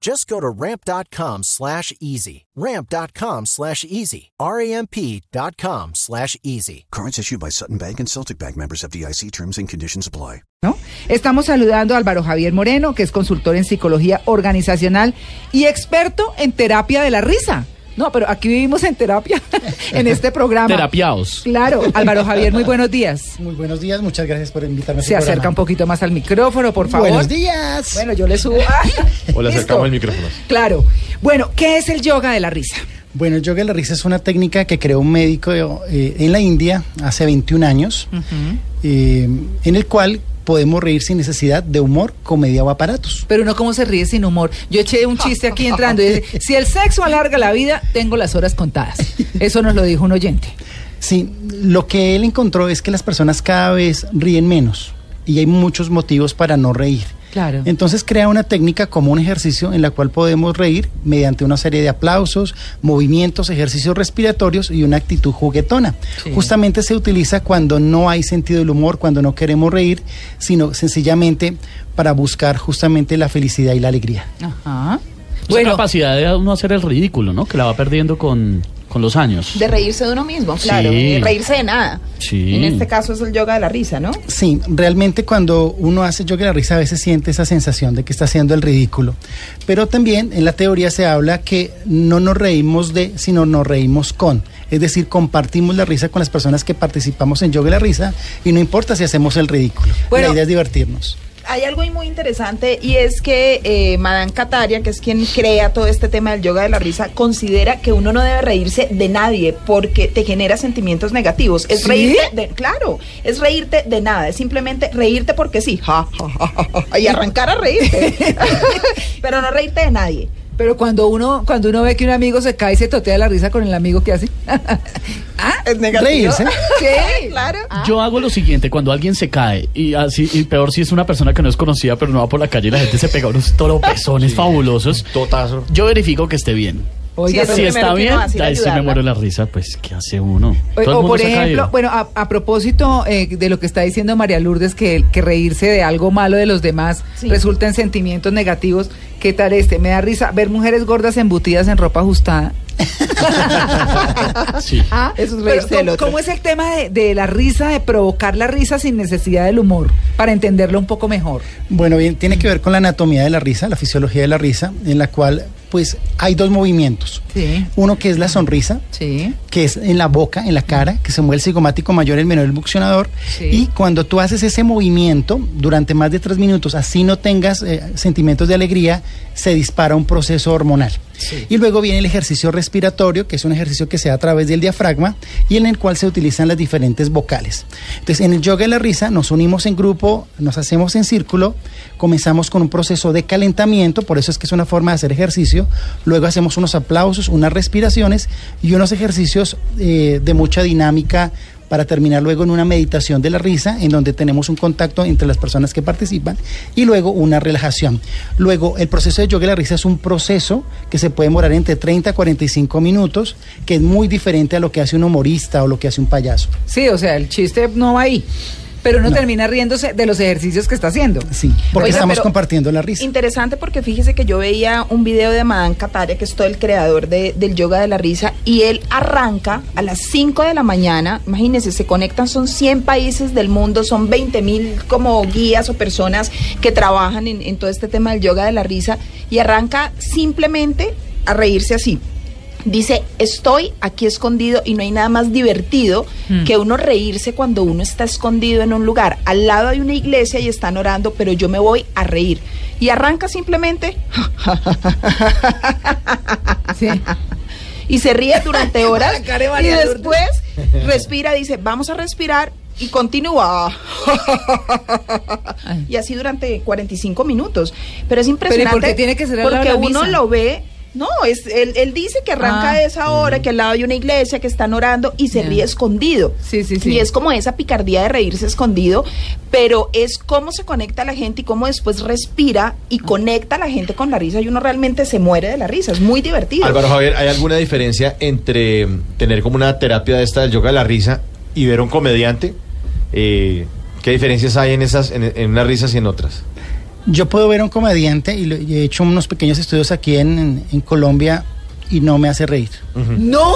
Just go to ramp.com slash easy. Ramp.com slash easy. R-A-M-P.com slash easy. Cards issued by Sutton Bank and Celtic Bank members of DIC terms and conditions apply. ¿no? Estamos saludando a Álvaro Javier Moreno, que es consultor en psicología organizacional y experto en terapia de la risa. No, pero aquí vivimos en terapia, en este programa. Terapiados. Claro, Álvaro Javier, muy buenos días. Muy buenos días, muchas gracias por invitarme. a su Se acerca programa. un poquito más al micrófono, por favor. Buenos días. Bueno, yo le subo. ¡Ay! O le acercamos el micrófono. Claro. Bueno, ¿qué es el yoga de la risa? Bueno, el yoga de la risa es una técnica que creó un médico eh, en la India hace 21 años, eh, en el cual podemos reír sin necesidad de humor, comedia o aparatos. Pero uno cómo se ríe sin humor. Yo eché un chiste aquí entrando y dice, si el sexo alarga la vida, tengo las horas contadas. Eso nos lo dijo un oyente. Sí, lo que él encontró es que las personas cada vez ríen menos y hay muchos motivos para no reír. Claro. Entonces crea una técnica como un ejercicio en la cual podemos reír mediante una serie de aplausos, movimientos, ejercicios respiratorios y una actitud juguetona. Sí. Justamente se utiliza cuando no hay sentido del humor, cuando no queremos reír, sino sencillamente para buscar justamente la felicidad y la alegría. Ajá. Esa Bueno, capacidad de uno hacer el ridículo, ¿no? Que la va perdiendo con, con los años. De reírse de uno mismo, claro. Sí. de reírse de nada. Sí. En este caso es el yoga de la risa, ¿no? Sí, realmente cuando uno hace yoga de la risa a veces siente esa sensación de que está haciendo el ridículo. Pero también en la teoría se habla que no nos reímos de, sino nos reímos con. Es decir, compartimos la risa con las personas que participamos en yoga de la risa y no importa si hacemos el ridículo. Bueno. la idea es divertirnos. Hay algo muy interesante y es que eh, Madame Kataria, que es quien crea todo este tema del yoga de la risa, considera que uno no debe reírse de nadie porque te genera sentimientos negativos. Es ¿Sí? reírte de, claro, es reírte de nada, es simplemente reírte porque sí, ja, ja, ja, ja, ja, y arrancar a reírte, pero no reírte de nadie. Pero cuando uno, cuando uno ve que un amigo se cae y se totea la risa con el amigo que hace. ¿Ah? Es negativo. Reírse. Sí, claro. Yo hago lo siguiente, cuando alguien se cae, y así, y peor si es una persona que no es conocida, pero no va por la calle y la gente se pega unos toropezones fabulosos. Totazo. Yo verifico que esté bien. Oiga, Sí, Si está bien, ahí sí me muero la risa, pues, ¿qué hace uno? O, por ejemplo, bueno, a, a propósito eh, de lo que está diciendo María Lourdes, que, que reírse de algo malo de los demás Sí. resulta en sentimientos negativos. ¿Qué tal este? Me da risa ver mujeres gordas embutidas en ropa ajustada. Sí. Ah, Eso es pero reírse del ¿cómo, otro. cómo es el tema de, de la risa, de provocar la risa sin necesidad del humor? Para entenderlo un poco mejor. Bueno, bien, tiene que ver con la anatomía de la risa, la fisiología de la risa, en la cual pues hay dos movimientos. Sí. Uno que es la sonrisa, Sí. que es en la boca, en la cara, que se mueve el cigomático mayor, el menor, el buccionador. Sí. Y cuando tú haces ese movimiento durante más de tres minutos, así no tengas eh, sentimientos de alegría, se dispara un proceso hormonal. Y luego viene el ejercicio respiratorio, que es un ejercicio que se da a través del diafragma y en el cual se utilizan las diferentes vocales. Entonces, en el yoga de la risa nos unimos en grupo, nos hacemos en círculo, comenzamos con un proceso de calentamiento, por eso es que es una forma de hacer ejercicio, luego hacemos unos aplausos, unas respiraciones y unos ejercicios eh, de mucha dinámica para terminar luego en una meditación de la risa, en donde tenemos un contacto entre las personas que participan y luego una relajación. Luego, el proceso de yoga de la risa es un proceso que se puede demorar entre 30 a 45 minutos, que es muy diferente a lo que hace un humorista o lo que hace un payaso. Sí, o sea, el chiste no va ahí. Pero uno No. termina riéndose de los ejercicios que está haciendo. Sí, porque Oiga, estamos compartiendo la risa. Interesante porque fíjese que yo veía un video de Madame Kataria, que es todo el creador de- del yoga de la risa, y él arranca a las 5 de la mañana, imagínense, se conectan, son 100 países del mundo, son 20 mil como guías o personas que trabajan en, en todo este tema del yoga de la risa, y arranca simplemente a reírse así. Dice, estoy aquí escondido y no hay nada más divertido Mm. que uno reírse cuando uno está escondido en un lugar. Al lado hay una iglesia y están orando, pero yo me voy a reír. Y arranca simplemente Sí. y se ríe durante horas y después respira, dice, vamos a respirar y continúa. Y así durante 45 minutos. Pero es ¿Pero y impresionante. por qué tiene que ser Porque uno misa? lo ve. No, es él, él dice que arranca Ah. a esa hora, que al lado hay una iglesia, que están orando y se ríe escondido. Sí, sí, sí. Y es como esa picardía de reírse escondido, pero es cómo se conecta la gente y cómo después respira Ah. y conecta a la gente con la risa y uno realmente se muere de la risa. Es muy divertido. Álvaro Javier, ¿hay alguna diferencia entre mm, tener como una terapia de esta del yoga de la risa y ver a un comediante? Eh, ¿Qué diferencias hay en esas, en, en unas risas y en otras? Yo puedo ver a un comediante y, lo- y he hecho unos pequeños estudios aquí en, en- en Colombia y no me hace reír. No.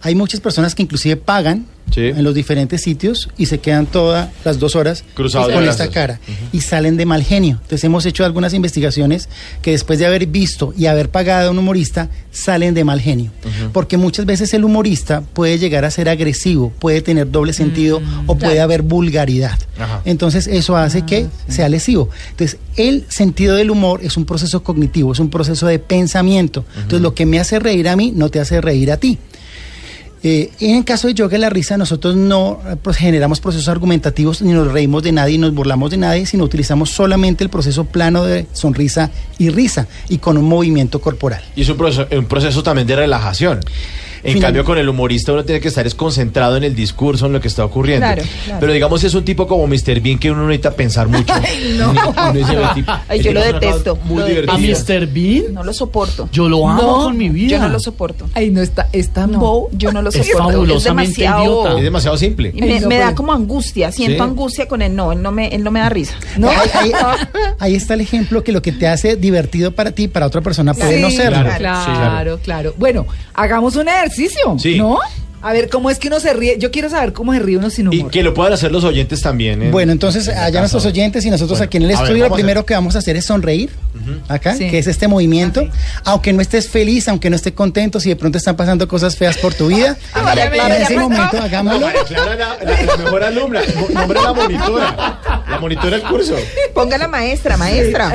Hay muchas personas que inclusive pagan Sí. en los diferentes sitios y se quedan todas las dos horas Cruzados de con esta cara y salen de mal genio. Entonces hemos hecho algunas investigaciones que después de haber visto y haber pagado a un humorista salen de mal genio. Porque muchas veces el humorista puede llegar a ser agresivo, puede tener doble sentido o puede haber vulgaridad. Ajá. Entonces eso hace que sea lesivo. Entonces el sentido del humor es un proceso cognitivo, es un proceso de pensamiento. Entonces lo que me hace reír a mí no te hace reír a ti. Eh, en el caso de yoga la risa, nosotros no eh, pues, generamos procesos argumentativos ni nos reímos de nadie, ni nos burlamos de nadie, sino utilizamos solamente el proceso plano de sonrisa y risa y con un movimiento corporal. Y es un proceso, un proceso también de relajación. En Final- cambio, con el humorista uno tiene que estar es concentrado en el discurso, en lo que está ocurriendo. Claro, claro. Pero digamos, es un tipo como Mr. Bean que uno no necesita pensar mucho. no. Uno- uno dice, "Ve, tipo, Ay, yo lo tipo es detesto. Muy Lo divertido. A Mr. Bean, No lo soporto. yo lo amo No, con mi vida. Yo no lo soporto. Ay, no está, es tan No, yo no lo Es soporto. fabulosamente idiota. Es demasiado simple. Y me, Ay, no me da puede. como angustia, siento Sí. angustia con él. No, él no me, él no me da risa. No. Ahí, ahí- ahí está el ejemplo que lo que te hace divertido para ti, para otra persona puede Sí, no serlo. Claro, Claro, claro, sí, claro. Bueno, hagamos un ejercicio, Sí. ¿no? A ver, ¿cómo es que uno se ríe? Yo quiero saber cómo se ríe uno sin Y humor. que lo puedan hacer los oyentes también. en- Bueno, entonces en allá nuestros oyentes y nosotros Bueno, aquí en el ver, estudio, lo primero que vamos a hacer es sonreír, acá, Sí. que es este movimiento. Aunque no estés feliz, aunque no estés contento, si de pronto están pasando cosas feas por tu vida, Ah, María en Clara, ese momento No, hagámoslo. María Clara, la, la- la mejor alumna. Nombre la monitora. La monitora del curso. Ponga la maestra, maestra.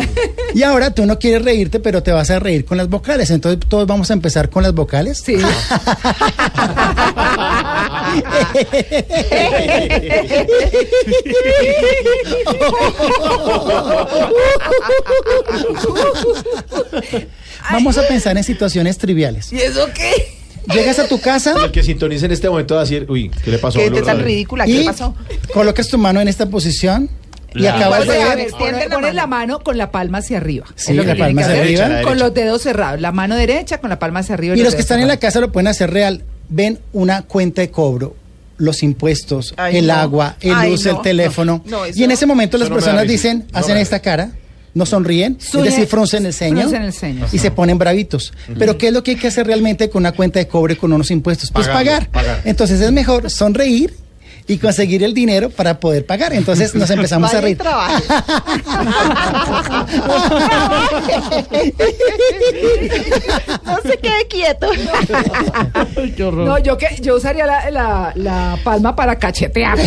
Y ahora tú no quieres reírte, pero te vas a reír con las vocales. Entonces todos vamos a empezar con las vocales. Sí. Vamos a pensar en situaciones triviales. ¿Y eso qué? Llegas a tu casa El que sintonice en este momento va a decir, uy, ¿qué le pasó a Qué Blue tan ridícula, ¿qué y le pasó? colocas tu mano en esta posición y La- acabas de ver. pones, la mano. la mano con la palma hacia arriba. Sí, Es lo que la tienen palma que hacia hacer. arriba. La Con derecha. los dedos cerrados. La mano derecha con la palma hacia arriba. Y los que están en la casa lo pueden hacer real. Ven una cuenta de cobro, los impuestos, Ay, el no. agua, el Ay, luz, no. el teléfono. No, y en ese momento las personas dicen, No hacen esta cara, no sonríen, Sueña- es decir, fruncen el ceño, fruncen el ceño. y se ponen bravitos. Pero ¿qué es lo que hay que hacer realmente con una cuenta de cobre con unos impuestos? Pues pagar. Entonces es mejor sonreír y conseguir el dinero para poder pagar. Entonces nos empezamos Vaya a reír. no se quede quieto. Ay, qué horror. No, yo que yo usaría la, la, la palma para cachetear.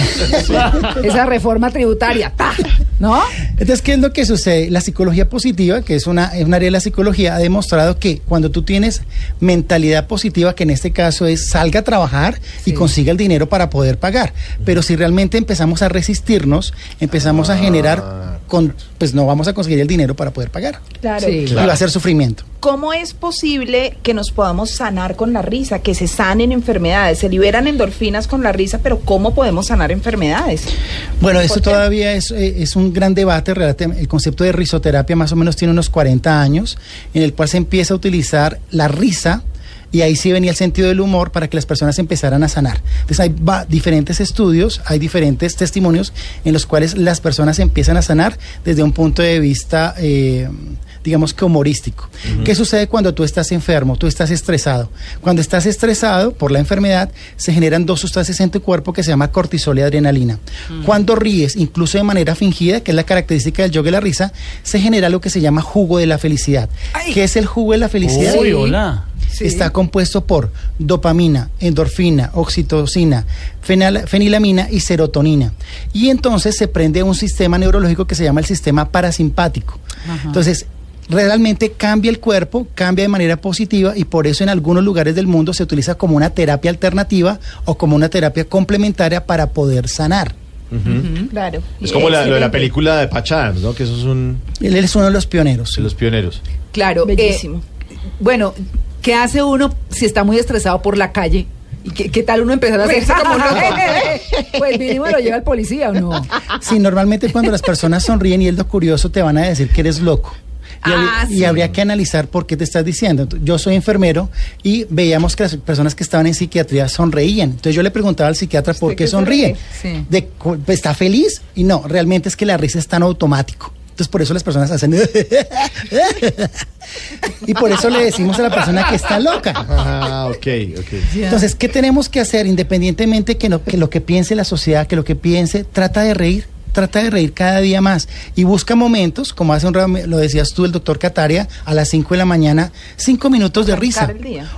Esa reforma tributaria. ¡ta! ¿No? Entonces, ¿qué es lo que sucede? La psicología positiva, que es una, es un área de la psicología, ha demostrado que cuando tú tienes mentalidad positiva, que en este caso es salga a trabajar y consiga el dinero para poder pagar. Pero si realmente empezamos a resistirnos, empezamos a generar, con, pues no vamos a conseguir el dinero para poder pagar. Claro. Sí. Y va a ser sufrimiento. ¿Cómo es posible que nos podamos sanar con la risa, que se sanen enfermedades? Se liberan endorfinas con la risa, pero ¿cómo podemos sanar enfermedades? Bueno, eso ¿Por qué? todavía es, eh, es un gran debate. El concepto de risoterapia más o menos tiene unos 40 años, en el cual se empieza a utilizar la risa. Y ahí sí venía el sentido del humor para que las personas empezaran a sanar. Entonces hay diferentes estudios, hay diferentes testimonios en los cuales las personas empiezan a sanar desde un punto de vista eh, digamos que humorístico. ¿Qué sucede cuando tú estás enfermo, tú estás estresado? Cuando estás estresado por la enfermedad, se generan dos sustancias en tu cuerpo que se llama cortisol y adrenalina. Cuando ríes, incluso de manera fingida, que es la característica del yoga y la risa, se genera lo que se llama jugo de la felicidad. ¿Qué es el jugo de la felicidad? Uy, hola. Sí. Está compuesto por dopamina, endorfina, oxitocina, fenal- fenilamina y serotonina. Y entonces se prende un sistema neurológico que se llama el sistema parasimpático. Entonces, realmente cambia el cuerpo, cambia de manera positiva y por eso en algunos lugares del mundo se utiliza como una terapia alternativa o como una terapia complementaria para poder sanar. Claro. Es como la, lo de la película de Patch Adams, ¿no? Que esos son Él es uno de los pioneros. de los pioneros. Claro. eh, Bellísimo. bueno, ¿qué hace uno si está muy estresado por la calle? ¿Y qué, qué tal uno empezar a hacer Reírse como loco. Pues mínimo lo lleva el policía o no. Sí, normalmente cuando las personas sonríen y es lo curioso, te van a decir que eres loco. Y, habría- Ah, y sí. habría que analizar por qué te estás diciendo. Yo soy enfermero y veíamos que las personas que estaban en psiquiatría sonreían. Entonces yo le preguntaba al psiquiatra por ¿Usted qué sonríe. Sí. De cu- ¿Está feliz? Y no, realmente es que la risa es tan automático. Entonces por eso las personas hacen... y por eso le decimos a la persona que está loca. Ah, ok, ok. Entonces, ¿qué tenemos que hacer independientemente que, no- que lo que piense la sociedad, que lo que piense, trata de reír, trata de reír cada día más y busca momentos, como hace un rato lo decías tú, el doctor Cataria, a las 5 de la mañana, 5 minutos de risa.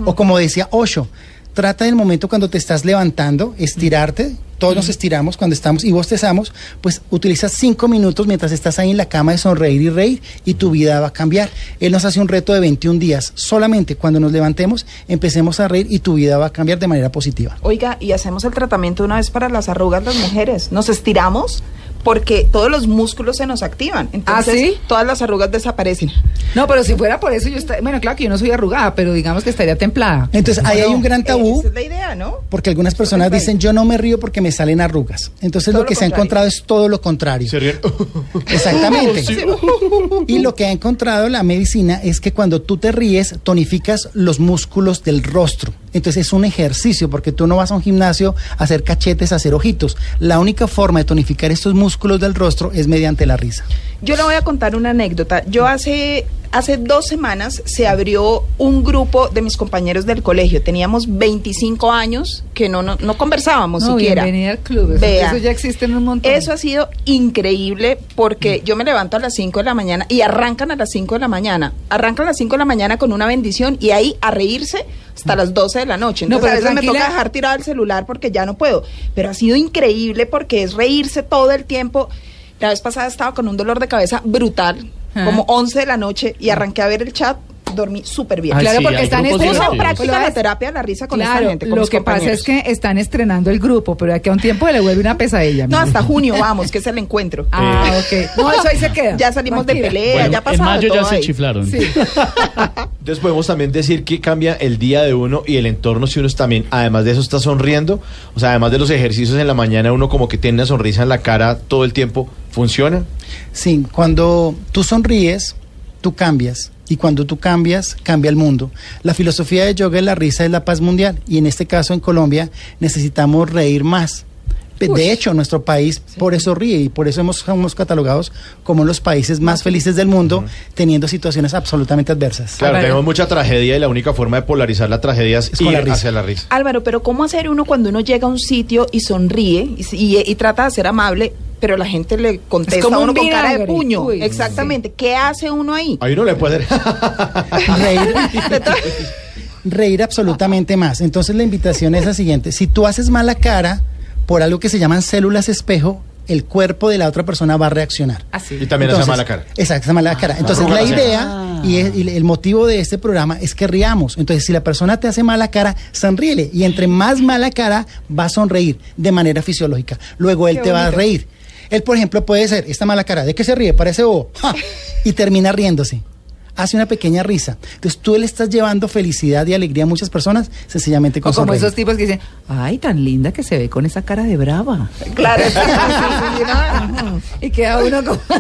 O como decía Osho, trata del momento cuando te estás levantando, estirarte, todos nos estiramos cuando estamos y bostezamos, pues utilizas cinco minutos mientras estás ahí en la cama de sonreír y reír y tu vida va a cambiar. Él nos hace un reto de 21 días. Solamente cuando nos levantemos empecemos a reír y tu vida va a cambiar de manera positiva. Oiga, y hacemos el tratamiento una vez para las arrugas las mujeres. Nos estiramos porque todos los músculos se nos activan. Entonces, ¿Ah, sí? todas las arrugas desaparecen. No, pero si fuera por eso yo estaría... Bueno, claro que yo no soy arrugada, pero digamos que estaría templada. Entonces ahí hay un gran tabú. Esa es la idea, ¿no? Porque algunas personas dicen yo no me río porque me salen arrugas. Entonces Todo lo que lo se ha encontrado es todo lo contrario. Se ríen. Exactamente. Y lo que ha encontrado la medicina es que cuando tú te ríes, tonificas los músculos del rostro. Entonces es un ejercicio, porque tú no vas a un gimnasio a hacer cachetes, a hacer ojitos. La única forma de tonificar estos músculos del rostro es mediante la risa. Yo le voy a contar una anécdota. Yo hace, hace dos semanas se abrió un grupo de mis compañeros del colegio. Teníamos 25 años que no, no, no conversábamos No, siquiera. bienvenida al club. Eso, Vea. eso ya existe en un montón. Eso ha sido increíble porque yo me levanto a las 5 de la mañana y arrancan a las 5 de la mañana. Arrancan a las 5 de la mañana con una bendición y ahí a reírse hasta las 12 de la noche. No, Entonces pero a veces me toca dejar tirado el celular porque ya no puedo. Pero ha sido increíble porque es reírse todo el tiempo. La vez pasada estaba con un dolor de cabeza brutal. Como 11 de la noche y arranqué a ver el chat, dormí súper bien. Ay, Claro, sí, porque están en estrenando. divertidos. práctica la terapia la risa con esta Claro, gente, con lo que pasa es que están estrenando el grupo, pero de aquí a un tiempo le vuelve una pesadilla. No, hasta junio vamos, que es el encuentro. Ah, ok. No, eso ahí se queda. Ya salimos de pelea, Bueno, ya ha en mayo ya se chiflaron. Sí. Entonces podemos también decir que cambia el día de uno y el entorno si uno es también, además de eso, está sonriendo. O sea, además de los ejercicios en la mañana, uno como que tiene una sonrisa en la cara todo el tiempo. ¿Funciona? Sí, cuando tú sonríes, tú cambias. Y cuando tú cambias, cambia el mundo. La filosofía de yoga y la risa es la paz mundial. Y en este caso, en Colombia, necesitamos reír más. De hecho, nuestro país por eso ríe y por eso hemos, somos catalogados como los países más felices del mundo, teniendo situaciones absolutamente adversas. Claro, Álvaro. tenemos mucha tragedia y la única forma de polarizar la tragedia es, Es ir la risa. hacia la risa. Álvaro, pero ¿cómo hacer uno cuando uno llega a un sitio y sonríe y, y- y trata de ser amable, pero la gente le contesta como a uno un con cara de puño? Uy, Exactamente. ¿Qué hace uno ahí? Ahí uno le puede reír, reír absolutamente más. Entonces la invitación es la siguiente. Si tú haces mala cara por algo que se llaman células espejo, el cuerpo de la otra persona va a reaccionar. Así. y también hace Entonces, mala cara. Exacto, esa mala cara. Entonces arruga la idea y, es- y el motivo de este programa es que riamos. Entonces si la persona te hace mala cara, sonríele. Y entre más mala cara, va a sonreír de manera fisiológica. Luego él Qué te va a reír. Él, por ejemplo, puede ser esta mala cara. ¿De qué se ríe? Parece bobo. ¡Ja! Y termina riéndose. Hace una pequeña risa. Entonces tú le estás llevando felicidad y alegría a muchas personas sencillamente con O como sonreír. esos tipos que dicen, ay, tan linda que se ve con esa cara de brava. Claro. sí, sí, sí, sí, ¿no? Y queda uno como...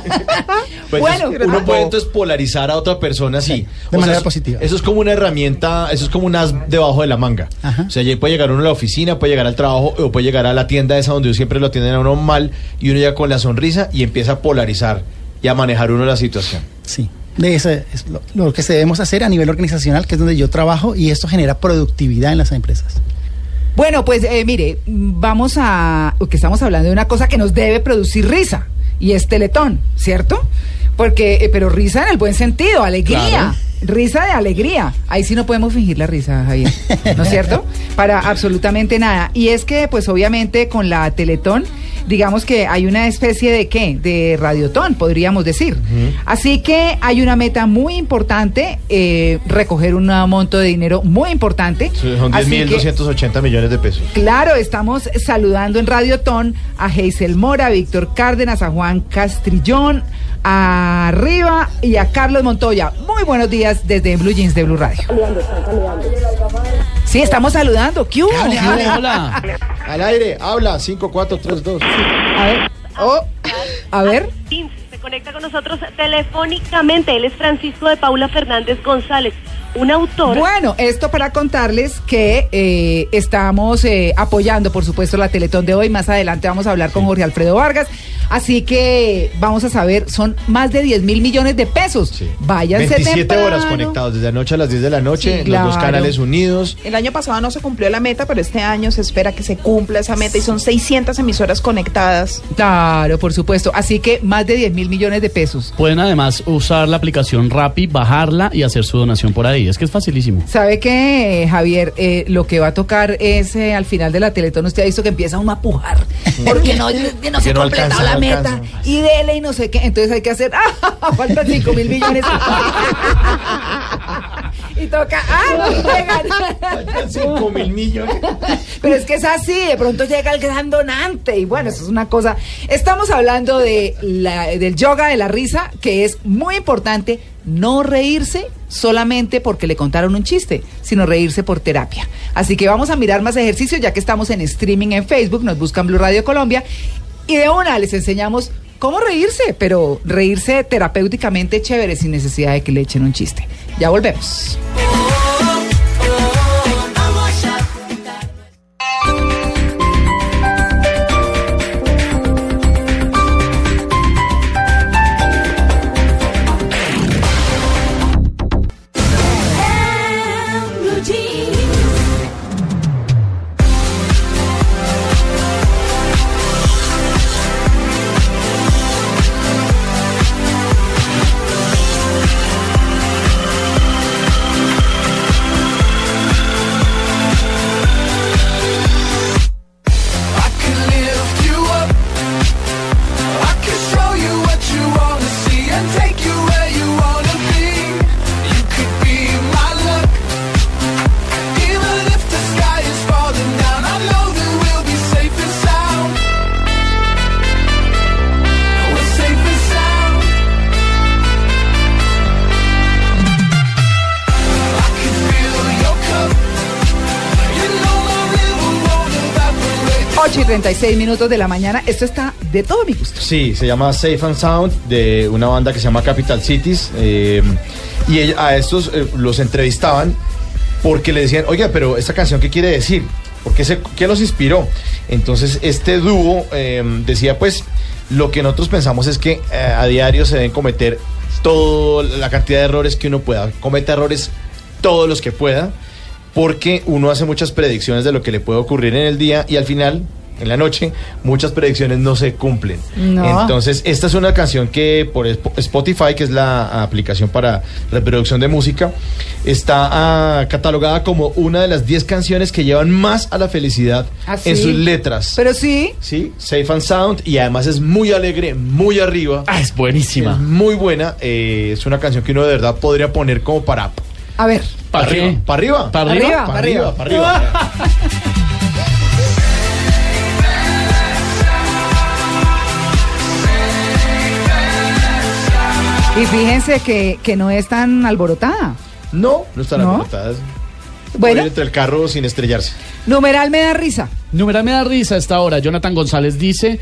Pues bueno, es- uno puede entonces polarizar a otra persona así. de O manera eso- positiva. Eso es como una herramienta, eso es como un as debajo de la manga. Ajá. O sea, ya puede llegar uno a la oficina, puede llegar al trabajo o puede llegar a la tienda esa donde siempre lo atienden a uno mal y uno llega con la sonrisa y empieza a polarizar y a manejar uno la situación. Sí. De ese es lo, lo que debemos hacer a nivel organizacional, que es donde yo trabajo, y esto genera productividad en las empresas. Bueno, pues eh, mire, vamos a. que estamos hablando de una cosa que nos debe producir risa, y es Teletón, ¿cierto? Porque, eh, pero risa en el buen sentido, alegría. Claro. Risa de alegría. Ahí sí no podemos fingir la risa, Javier. ¿No es cierto? Para absolutamente nada. Y es que, pues obviamente, con la Teletón, digamos que hay una especie de qué? De radiotón, podríamos decir. Así que hay una meta muy importante, eh, recoger un monto de dinero muy importante. Son Así que- 10.280 millones de pesos. Claro, estamos saludando en Radiotón a Geisel Mora, a Víctor Cárdenas, a Juan Castrillón, a Riva y a Carlos Montoya. Muy buenos días desde Blue Jeans de Blue Radio. Sí, estamos saludando. ¿Qué hubo? Hola. Al aire, habla, 5, 4, 3, 2. A ver. Oh, a ver. Se conecta con nosotros telefónicamente. Él es Francisco de Paula Fernández González, un autor. Bueno, esto para contarles que eh, estamos eh, apoyando, por supuesto, la Teletón de hoy. Más adelante vamos a hablar con Jorge Alfredo Vargas. Así que vamos a saber, son más de 10 mil millones de pesos. Sí. Váyanse 27 horas temprano. conectados, desde anoche a las 10 de la noche, Sí, los dos claro. canales unidos. El año pasado no se cumplió la meta, pero este año se espera que se cumpla esa meta y son 600 emisoras conectadas. Claro, por supuesto. Así que más de 10 mil millones de pesos. Pueden además usar la aplicación Rappi, bajarla y hacer su donación por ahí. Es que es facilísimo. ¿Sabe qué, Javier? Eh, lo que va a tocar es eh, al final de la Teletón, usted ha visto que empieza uno a pujar. Porque no, que no se ha no completado alcanza, la no meta. alcanza. Y dele y no sé qué. Entonces hay que hacer. ¡Ah! Faltan 5 mil millones. y toca. ¡Ah! No llegan. 5 mil millones. Pero es que es así, de pronto llega el gran donante y bueno, eso es una cosa. Estamos hablando de la- del yoga de la risa, que es muy importante no reírse solamente porque le contaron un chiste, sino reírse por terapia. Así que vamos a mirar más ejercicios ya que estamos en streaming en Facebook, nos buscan Blue Radio Colombia y de una les enseñamos cómo reírse, pero reírse terapéuticamente chévere sin necesidad de que le echen un chiste. Ya volvemos. 36 minutos de la mañana. Esto está de todo mi gusto. Sí, se llama Safe and Sound de una banda que se llama Capital Cities. eh, y a estos eh, los entrevistaban porque le decían, oiga, pero esta canción, ¿qué quiere decir? ¿Por qué, los inspiró? Entonces, este dúo eh, decía, pues, lo que nosotros pensamos es que eh, a diario se deben cometer toda la cantidad de errores que uno pueda. Cometa errores todos los que pueda, porque uno hace muchas predicciones de lo que le puede ocurrir en el día y al final, en la noche, muchas predicciones no se cumplen. No. Entonces, esta es una canción que por Sp- Spotify, que es la aplicación para reproducción de música, está ah, catalogada como una de las 10 canciones que llevan más a la felicidad ¿Ah, sí? en sus letras. Pero sí, Sí, Safe and Sound y además es muy alegre, muy arriba. Ah, es Es buenísima. muy buena. eh, es una canción que uno de verdad podría poner como para. a ver. ¿Para arriba. ¿Para arriba? ¿Para arriba? arriba? Para arriba, para arriba. Y fíjense que, que no es tan alborotada. No, no están ¿No? alborotadas. Bueno. Entre el carro sin estrellarse. Numeral me da risa. Numeral me da risa a esta hora. Jonathan González dice,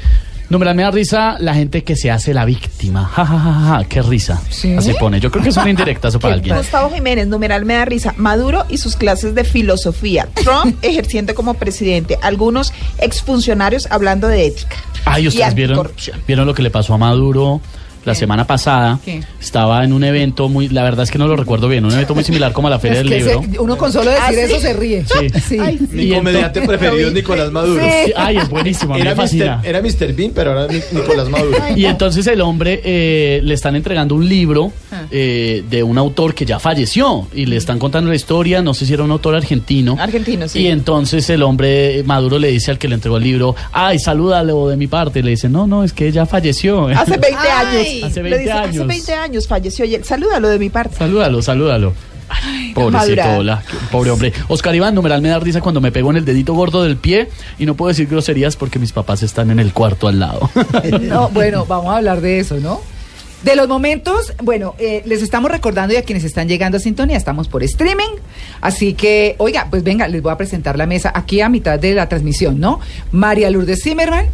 numeral me da risa la gente que se hace la víctima. Ja, ja, ja, ja, ja, qué risa. ¿Sí? Así pone. Yo creo que es una indirectazo para alguien. Gustavo Jiménez, numeral me da risa. Maduro y sus clases de filosofía. Trump ejerciendo como presidente. Algunos exfuncionarios hablando de ética. Ay, y ustedes vieron, vieron lo que le pasó a Maduro la semana pasada. ¿Qué? Estaba en un evento muy, la verdad es que no lo recuerdo bien, un evento muy similar como a la Feria Es del que Libro. se- uno con solo decir ¿Ah, sí? eso se ríe. Sí. Sí. Mi comediante preferido es Nicolás Maduro. Ay, es buenísimo, a mí Era me fascina. Mr. era Mr. Bean, pero ahora Nicolás Maduro. Y entonces el hombre eh, le están entregando un libro Ah. eh, de un autor que ya falleció y le están contando la historia, no sé si era un autor argentino. Argentino, sí. Y entonces el hombre eh, Maduro le dice al que le entregó el libro, ay, salúdalo de mi parte. Le dice, no, no, es que ella falleció. Hace 20 Ay, hace Le 20 dice, Hace años. 20 años falleció y él. Salúdalo de mi parte. salúdalo, salúdalo. Ay, pobrecito, hola, pobre hombre. Oscar Iván, numeral me da risa cuando me pego en el dedito gordo del pie y no puedo decir groserías porque mis papás están en el cuarto al lado. No, bueno, vamos a hablar de eso, ¿no? De los momentos, bueno, eh, les estamos recordando y a quienes están llegando a sintonía, estamos por streaming, así que, oiga, pues venga, les voy a presentar la mesa aquí a mitad de la transmisión, ¿no? María Lourdes Zimmerman,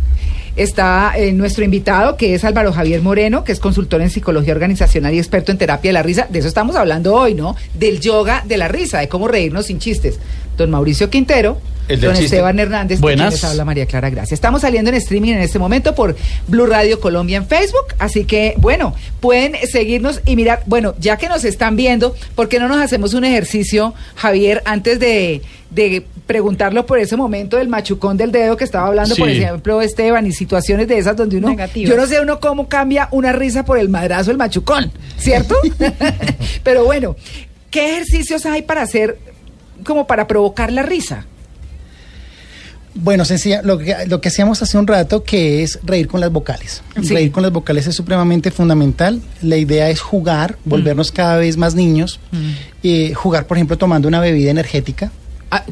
está eh, nuestro invitado, que es Álvaro Javier Moreno, que es consultor en psicología organizacional y experto en terapia de la risa, de eso estamos hablando hoy, ¿no? Del yoga de la risa, de cómo reírnos sin chistes. Don Mauricio Quintero, El del don chiste. Esteban Hernández, de Buenas. quienes habla María Clara Gracia. Estamos saliendo en streaming en este momento por Blue Radio Colombia en Facebook, así que bueno, pueden seguirnos y mirar, bueno, ya que nos están viendo, ¿por qué no nos hacemos un ejercicio, Javier, antes de, de preguntarlo por ese momento del machucón del dedo que estaba hablando, por ejemplo, Esteban, y situaciones de esas donde uno, Negativas. yo no sé uno cómo cambia una risa por el madrazo, el machucón, ¿cierto? Pero bueno, ¿qué ejercicios hay para hacer como para provocar la risa? Bueno, sencilla, lo que, lo que hacíamos hace un rato, que es reír con las vocales. Sí. Reír con las vocales es supremamente fundamental. La idea es jugar, volvernos cada vez más niños. Eh, jugar, por ejemplo, tomando una bebida energética. Ah,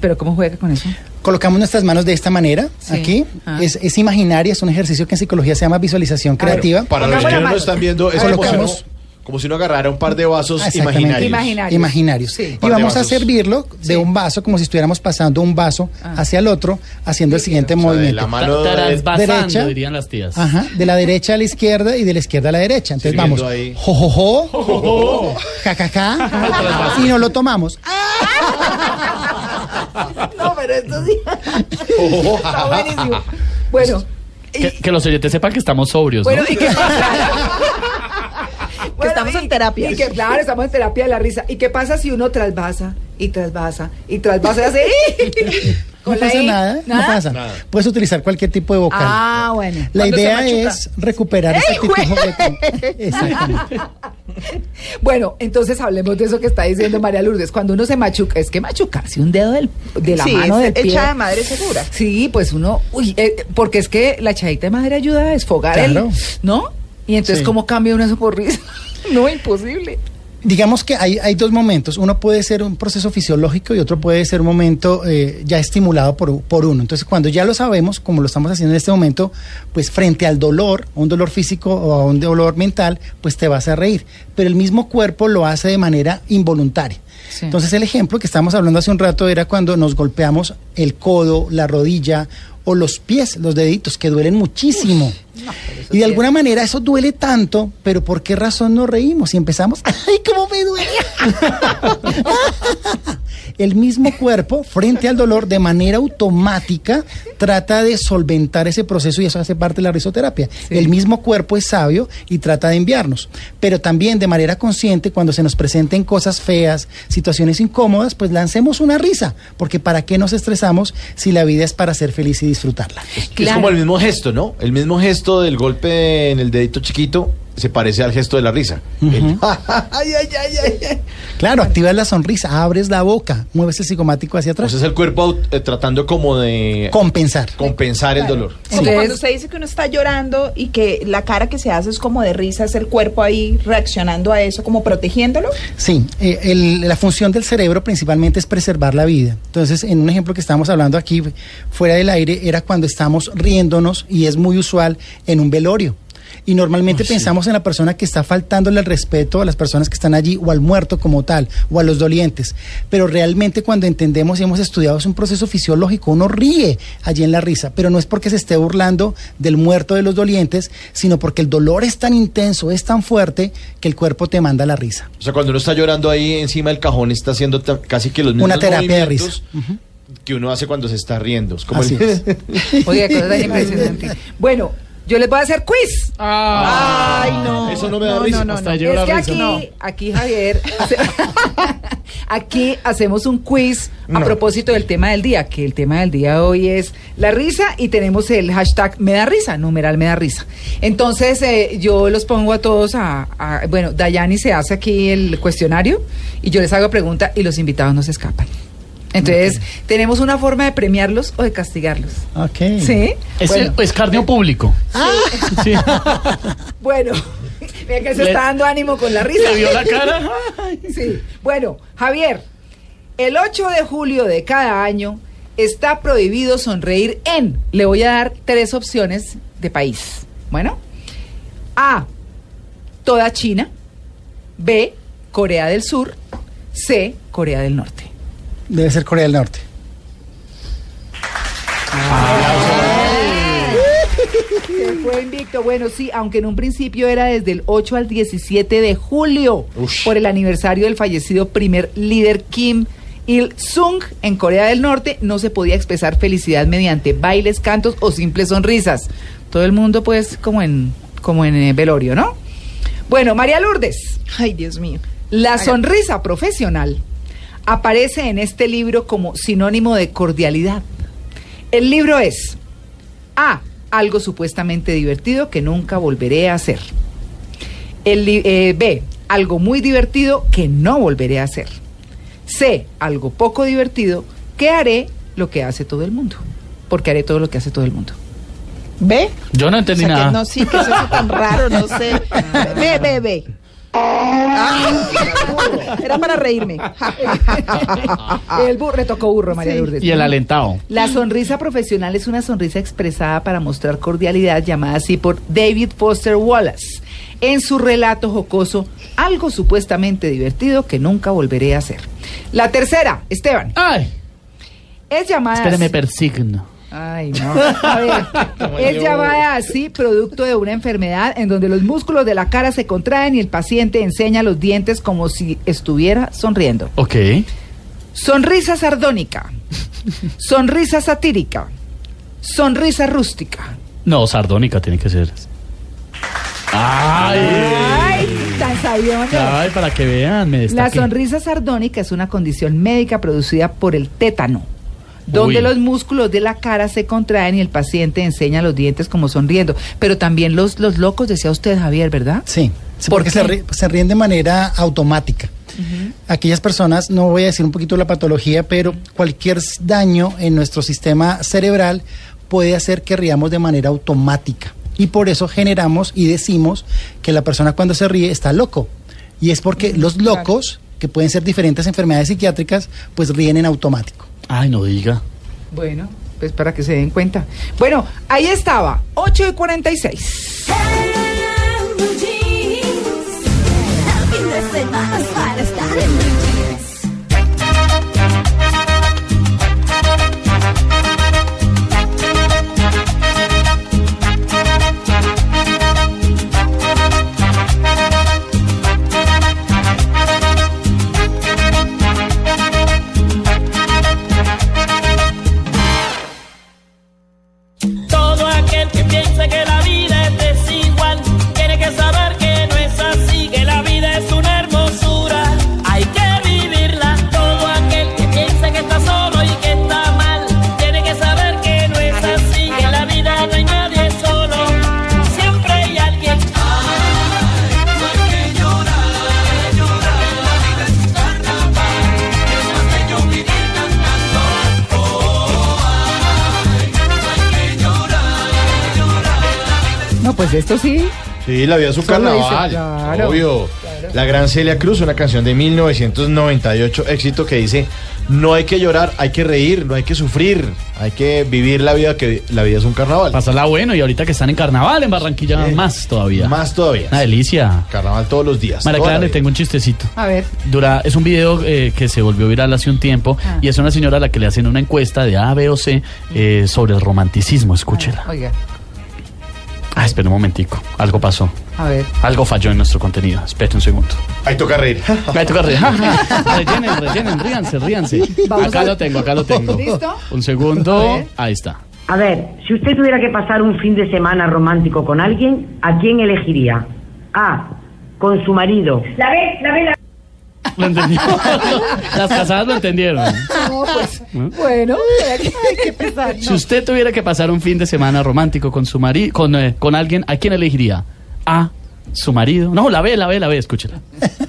pero ¿cómo juega con eso? Colocamos nuestras manos de esta manera, Sí. aquí. Ah. Es, es imaginaria, es un ejercicio que en psicología se llama visualización creativa. Para los que no están viendo, es Colocamos- como si uno agarrara un par de vasos Ah, imaginarios. Imaginarios. Imaginarios. Sí. Y de vamos a servirlo de Sí. un vaso como si estuviéramos pasando un vaso Ah. hacia el otro, haciendo el siguiente O sea, de movimiento. la mano de- Transvasando, derecha. dirían las tías. Ajá, de la derecha a la izquierda y de la izquierda a la derecha. Entonces Sirviendo vamos, ahí. jo, jo, jo, ja, ja, ja, y nos lo tomamos. No, pero esto sí. Está buenísimo. Bueno. Que, que los oyentes sepan que estamos sobrios, Bueno, ¿no? ¿y qué estamos en terapia. Y que, claro, estamos en terapia de la risa. ¿Y qué pasa si uno trasvasa y trasvasa y trasvasa y hace... No pasa I? nada, no ¿Nada? pasa. Nada. Puedes utilizar cualquier tipo de vocal. Ah, bueno. La idea es recuperar esa ¡Ey, actitud güey! juguetona. Exactamente. Bueno, entonces hablemos de eso que está diciendo María Lourdes. Cuando uno se machuca, es que machucarse un dedo del, de la Sí, mano es del pie. echada de madre segura. Sí, pues uno, uy, eh, porque es que la echadita de madre ayuda a desfogar Claro. el, ¿no? Y entonces, Sí. ¿cómo cambia uno eso por risa? no, imposible. Digamos que hay, hay dos momentos. Uno puede ser un proceso fisiológico y otro puede ser un momento eh, ya estimulado por, por uno. Entonces, cuando ya lo sabemos, como lo estamos haciendo en este momento, pues frente al dolor, un dolor físico o a un dolor mental, pues te vas a reír. Pero el mismo cuerpo lo hace de manera involuntaria. Sí. Entonces, el ejemplo que estábamos hablando hace un rato era cuando nos golpeamos el codo, la rodilla o los pies, los deditos, que duelen muchísimo. y de alguna manera eso duele tanto, pero ¿por qué razón nos reímos? Y empezamos, ¡ay, cómo me duele! El mismo cuerpo, frente al dolor, de manera automática, trata de solventar ese proceso y eso hace parte de la risoterapia. El mismo cuerpo es sabio y trata de enviarnos. Pero también de manera consciente, cuando se nos presenten cosas feas, situaciones incómodas, pues lancemos una risa. Porque ¿para qué nos estresamos si la vida es para ser feliz y disfrutarla? Es como el mismo gesto, ¿no? El mismo gesto del golpe en el dedito chiquito se parece al gesto de la risa. El- ay, ay, ay, ay, ay. Claro, activas la sonrisa, abres la boca, mueves el psicomático hacia O atrás. sea, es el cuerpo eh, tratando como de Compensar. compensar el dolor. Como Entonces- cuando usted dice que uno está llorando y que la cara que se hace es como de risa, es el cuerpo ahí reaccionando a eso, como protegiéndolo. Sí, eh, el- la función del cerebro principalmente es preservar la vida. Entonces, en un ejemplo que estábamos hablando aquí fuera del aire, era cuando estamos riéndonos y es muy usual en un velorio. Y normalmente pensamos en la persona que está faltándole el respeto a las personas que están allí o al muerto como tal o a los dolientes. Pero realmente cuando entendemos y hemos estudiado es un proceso fisiológico, uno ríe allí en la risa, pero no es porque se esté burlando del muerto de los dolientes, sino porque el dolor es tan intenso, es tan fuerte que el cuerpo te manda la risa. O sea, cuando uno está llorando ahí encima del cajón, está haciendo casi que los mismos Una terapia de movimientos que uno hace cuando se está riendo. Es como Así el- Oiga, cosa tan impresionante. Bueno, yo les voy a hacer quiz. Ah. Ay, no. Eso no me da No, risa. no, no, Hasta llegó Es la que risa. aquí, aquí Javier, hace- aquí hacemos un quiz a No. propósito del tema del día, que el tema del día de hoy es la risa y tenemos el hashtag me da risa, numeral me da risa. Entonces eh, yo los pongo a todos a, a- bueno, Dayani se hace aquí el cuestionario y yo les hago pregunta y los invitados no se escapan. Entonces, tenemos una forma de premiarlos o de castigarlos. Ok. ¿Sí? Es Bueno, el escarnio público. Sí. bueno, mira que se Le- está dando ánimo con la risa. ¿Le vio la cara? Sí. Bueno, Javier, el 8 de julio de cada año está prohibido sonreír en. Le voy a dar tres opciones de país. Bueno, A. Toda China. B. Corea del Sur. C. Corea del Norte. Debe ser Corea del Norte. Se fue invicto. Bueno, sí, aunque en un principio era desde el 8 al 17 de julio, Ush. por el aniversario del fallecido primer líder Kim Il-sung en Corea del Norte, no se podía expresar felicidad mediante bailes, cantos o simples sonrisas. Todo el mundo, pues, como en, como en eh, velorio, ¿no? Bueno, María Lourdes, Ay, Dios mío. la sonrisa profesional aparece en este libro como sinónimo de cordialidad. El libro es A. Algo supuestamente divertido que nunca volveré a hacer. El eh, B. Algo muy divertido que no volveré a hacer. C. Algo poco divertido que haré lo que hace todo el mundo. Porque haré todo lo que hace todo el mundo. ¿Ve? Yo no O entendí que nada. no, sí, que eso es tan raro, no sé. Ve, ve, ve. Ah, Era para reírme. El burro, le tocó burro, María Sí. Lourdes. Y el alentado. La sonrisa profesional es una sonrisa expresada para mostrar cordialidad, llamada así por David Foster Wallace, en su relato jocoso, algo supuestamente divertido que nunca volveré a hacer. La tercera, Esteban, Ay, es llamada espéreme, así- persigno. Ay, no. A ver, es llamada así producto de una enfermedad en donde los músculos de la cara se contraen y el paciente enseña los dientes como si estuviera sonriendo. Ok. Sonrisa sardónica. Sonrisa satírica. Sonrisa rústica. No, sardónica tiene que ser. Ay. Ay, tan. Ay, para que vean, me La sonrisa sardónica es una condición médica producida por el tétano, donde Uy. los músculos de la cara se contraen y el paciente enseña los dientes como sonriendo. Pero también los, los locos, decía usted, Javier, ¿verdad? Sí, sí, ¿Por porque qué? se, ri- se ríen de manera automática. Aquellas personas, no voy a decir un poquito la patología, pero cualquier daño en nuestro sistema cerebral puede hacer que riamos de manera automática. Y por eso generamos y decimos que la persona cuando se ríe está loco. Y es porque los claro. locos, que pueden ser diferentes enfermedades psiquiátricas, pues ríen en automático. Ay, no diga. Bueno, pues para que se den cuenta. Bueno, ahí estaba, 8 y 46. Sí, la vida es un carnaval. claro, obvio. La gran Celia Cruz, una canción de 1998, éxito que dice, no hay que llorar, hay que reír, no hay que sufrir, hay que vivir la vida, que la vida es un carnaval. Pasarla bueno y ahorita que están en carnaval en Barranquilla, más todavía. Más todavía. Una delicia. Carnaval todos los días. María toda Clara, la le tengo un chistecito. A ver. Dura, es un video eh, que se volvió viral hace un tiempo Ah. y es una señora a la que le hacen una encuesta de A, B o C eh, sobre el romanticismo. Escúchela. Oiga, Ah, espera un momentico. Algo pasó. a ver. Algo falló en nuestro contenido. Espera un segundo. Ahí toca reír. Me toca reír. rellenen, rellenen, ríanse, ríanse. Vamos acá a- lo tengo, acá lo tengo. ¿Listo? Un segundo. Ahí está. A ver, si usted tuviera que pasar un fin de semana romántico con alguien, ¿a quién elegiría? A. Con su marido. La ve, la ve, la Lo entendió. Las casadas lo entendieron. No, pues, bueno, ay, qué pesar. Si usted tuviera que pasar un fin de semana romántico con su marido, con, eh, con alguien, ¿a quién elegiría? A. Su marido. No, la ve, la ve, la ve, escúchela.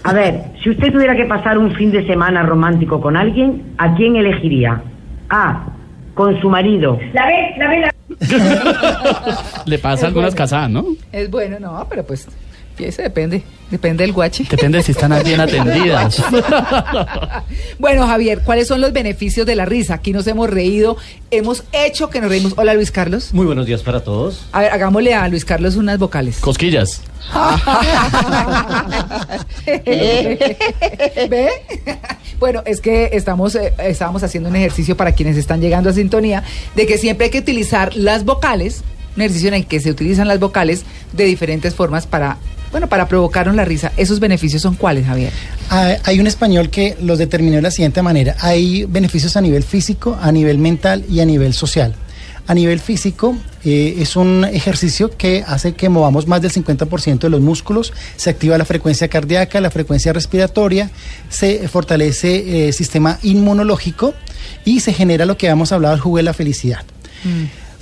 A ver, si usted tuviera que pasar un fin de semana romántico con alguien, ¿a quién elegiría? A. Con su marido. la ve, la ve, la Le pasa a algunas casadas, ¿no? Es bueno, no, pero pues, ese depende, depende del guachi. Depende si están bien atendidas. Bueno, Javier, ¿cuáles son los beneficios de la risa? Aquí nos hemos reído, hemos hecho que nos reímos. Hola, Luis Carlos. Muy buenos días para todos. A ver, hagámosle a Luis Carlos unas vocales. Cosquillas. ¿Ve? Bueno, es que estamos, eh, estábamos haciendo un ejercicio para quienes están llegando a sintonía de que siempre hay que utilizar las vocales, un ejercicio en el que se utilizan las vocales de diferentes formas para, bueno, para provocarnos la risa. ¿Esos beneficios son cuáles, Javier? Ah, Hay un español que los determinó de la siguiente manera. Hay beneficios a nivel físico, a nivel mental y a nivel social. A nivel físico eh, es un ejercicio que hace que movamos más del 50% de los músculos, se activa la frecuencia cardíaca, la frecuencia respiratoria, se fortalece eh, el sistema inmunológico y se genera lo que habíamos hablado, el jugo de la felicidad.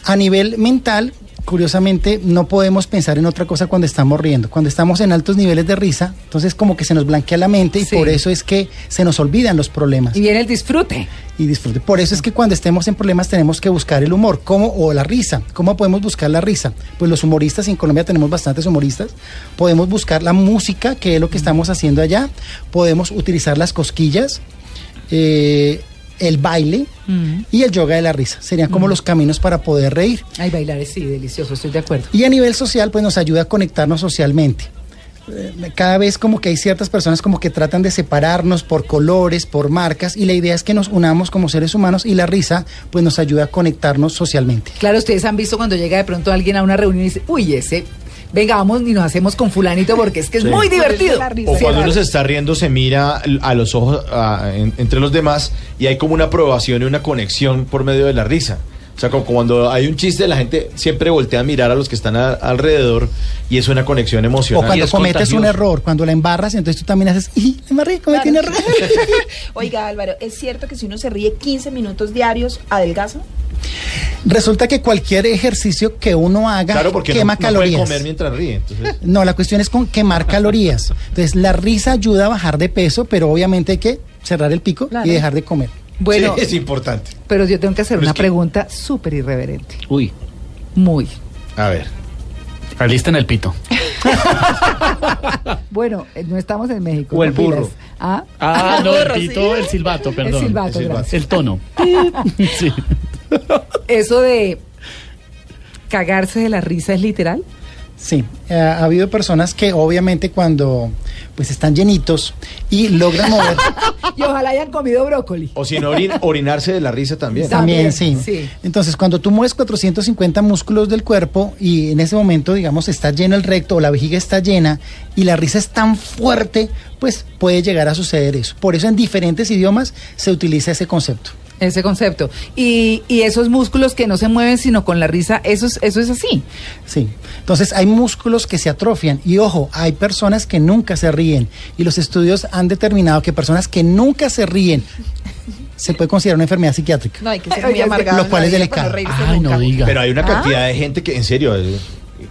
A nivel mental, curiosamente, no podemos pensar en otra cosa cuando estamos riendo. Cuando estamos en altos niveles de risa, entonces como que se nos blanquea la mente y Sí. por eso es que se nos olvidan los problemas. Y viene el disfrute. Y disfrute. Por eso es que cuando estemos en problemas tenemos que buscar el humor, ¿cómo? O la risa. ¿Cómo podemos buscar la risa? Pues los humoristas, en Colombia tenemos bastantes humoristas, podemos buscar la música, que es lo que estamos haciendo allá, podemos utilizar las cosquillas, eh, el baile y el yoga de la risa. Serían como los caminos para poder reír. Ay, bailar es sí, delicioso, estoy de acuerdo. Y a nivel social, pues nos ayuda a conectarnos socialmente. Eh, Cada vez como que hay ciertas personas como que tratan de separarnos por colores, por marcas, y la idea es que nos unamos como seres humanos y la risa pues nos ayuda a conectarnos socialmente. Claro, ustedes han visto cuando llega de pronto alguien a una reunión y dice, uy, ese, venga, vamos y nos hacemos con fulanito porque es que es Sí. muy divertido. O cuando uno se está riendo, se mira a los ojos a- en- entre los demás y hay como una aprobación y una conexión por medio de la risa. O sea, como cuando hay un chiste, la gente siempre voltea a mirar a los que están a- alrededor y es una conexión O emocional. cuando Y es cometes un error, cuando la embarras, entonces tú también haces, ¡y! Le embarré, cometí un error. Oiga, Álvaro, ¿es cierto que si uno se ríe 15 minutos diarios, adelgaza? Resulta que cualquier ejercicio que uno haga Claro, porque quema no, no puede calorías. comer mientras ríe. Entonces, No, la cuestión es con quemar calorías. Entonces, la risa ayuda a bajar de peso, pero obviamente hay que cerrar el pico Claro. y dejar de comer. Bueno, sí, es importante. pero yo tengo que hacer Pero es una que- pregunta súper irreverente. Uy, Muy. A ver. alisten el pito. Bueno, eh, no estamos en México. O el burro. Ah, Ah, no, el pito, el silbato, perdón. El silbato, El silbato. gracias. El tono. Sí. Eso de cagarse de la risa es literal. Sí, eh, ha habido personas que obviamente cuando pues están llenitos y logran mover Y ojalá hayan comido brócoli. O si no, orin- orinarse de la risa también. también, También, sí. sí. Entonces, cuando tú mueves 450 músculos del cuerpo y en ese momento, digamos, está lleno el recto o la vejiga está llena y la risa es tan fuerte, pues puede llegar a suceder eso. Por eso en diferentes idiomas se utiliza ese concepto. Ese concepto. Y, y esos músculos que no se mueven sino con la risa, eso es, eso es así. Sí. Entonces hay músculos que se atrofian y ojo, hay personas que nunca se ríen y los estudios han determinado que personas que nunca se ríen se puede considerar una enfermedad psiquiátrica. No, hay que ser muy amargado. lo cual la es vida delicado. Ay, nunca. no diga. Pero hay una Ah. cantidad de gente que, en serio, eh,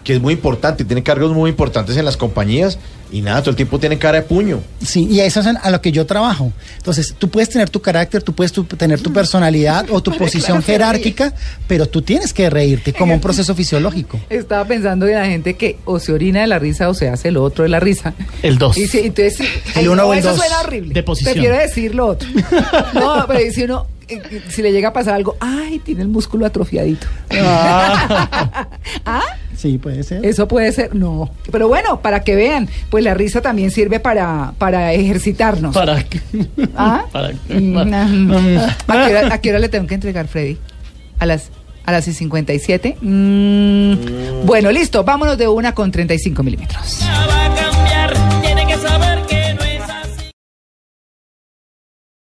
que es muy importante, tiene cargos muy importantes en las compañías y nada, todo el tiempo tiene cara de puño. Sí, y eso es a lo que yo trabajo. Entonces, tú puedes tener tu carácter, tú puedes tu- tener tu personalidad o tu posición jerárquica, pero tú tienes que reírte como un proceso fisiológico. Estaba pensando en la gente que o se orina de la risa o se hace lo otro de la risa. El dos. Y si- entonces, El uno o el eso dos. suena horrible. De posición. Prefiero decir lo otro. No, pero si uno, eh, si le llega a pasar algo, ay, tiene el músculo atrofiadito. ¿Ah? Sí, puede ser. Eso puede ser, no. Pero bueno, para que vean, pues la risa también sirve para, para ejercitarnos. Para. ¿Ah? Para. ¿A qué, hora, a qué hora le tengo que entregar, Freddy? A las, a las 57. Mm, Bueno, listo, vámonos de una con 35 milímetros. va a cambiar,